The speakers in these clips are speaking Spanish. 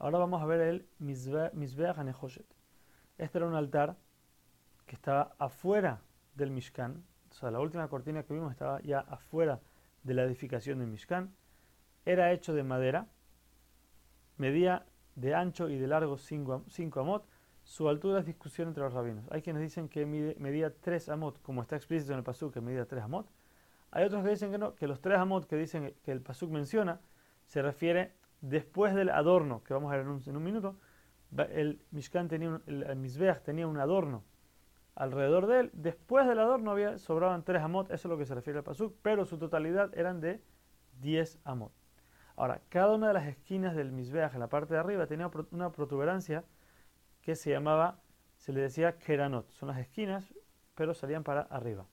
Ahora vamos a ver el Mizbeach Hanehoshet. Este era un altar que estaba afuera del Mishkan. O sea, la última cortina que vimos estaba ya afuera de la edificación del Mishkan. Era hecho de madera. Medía de ancho y de largo 5 amot. Su altura es discusión entre los rabinos. Hay quienes dicen que medía 3 amot, como está explícito en el pasuk que medía 3 amot. Hay otros que dicen que no, que los 3 amot que dicen que el pasuk menciona se refiere después del adorno que vamos a ver en un, minuto. El Mishkan tenía un, el, tenía un adorno alrededor de él. Después del adorno había, sobraban 3 amot, eso es lo que se refiere al pasuk, pero su totalidad eran de 10 amot. Ahora, cada una de las esquinas del Mizbeach en la parte de arriba tenía una protuberancia que se llamaba, se le decía Keranot. Son las esquinas, pero salían para arriba.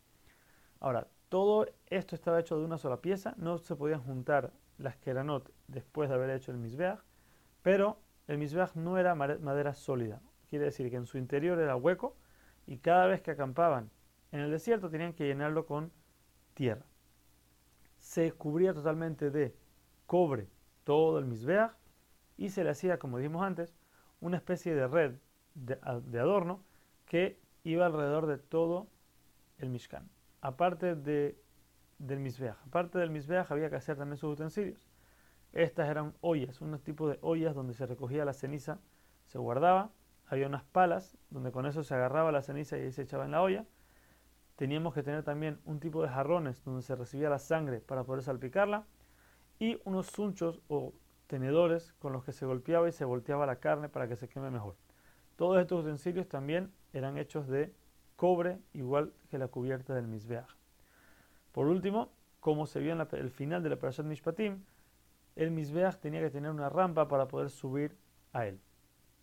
Ahora, todo esto estaba hecho de una sola pieza, no se podían juntar las Keranot después de haber hecho el Mizbeach, pero el Mizbeach no era madera sólida. Quiere decir que en su interior era hueco y cada vez que acampaban en el desierto tenían que llenarlo con tierra. Se cubría totalmente de cobre todo el Mizbeach y se le hacía, como dijimos antes, una especie de red de, adorno que iba alrededor de todo el Mishkan. Aparte de, del Mizbeach, aparte del Mizbeach había que hacer también sus utensilios. Estas eran ollas, unos tipos de ollas donde se recogía la ceniza, se guardaba, había unas palas donde con eso se agarraba la ceniza y se echaba en la olla. Teníamos que tener también un tipo de jarrones donde se recibía la sangre para poder salpicarla y unos sunchos o tenedores con los que se golpeaba y se volteaba la carne para que se queme mejor. Todos estos utensilios también eran hechos de cobre, igual que la cubierta del Mizbeach. Por último, como se vio en el final de la operación Mishpatim, el Mizbeach tenía que tener una rampa para poder subir a él.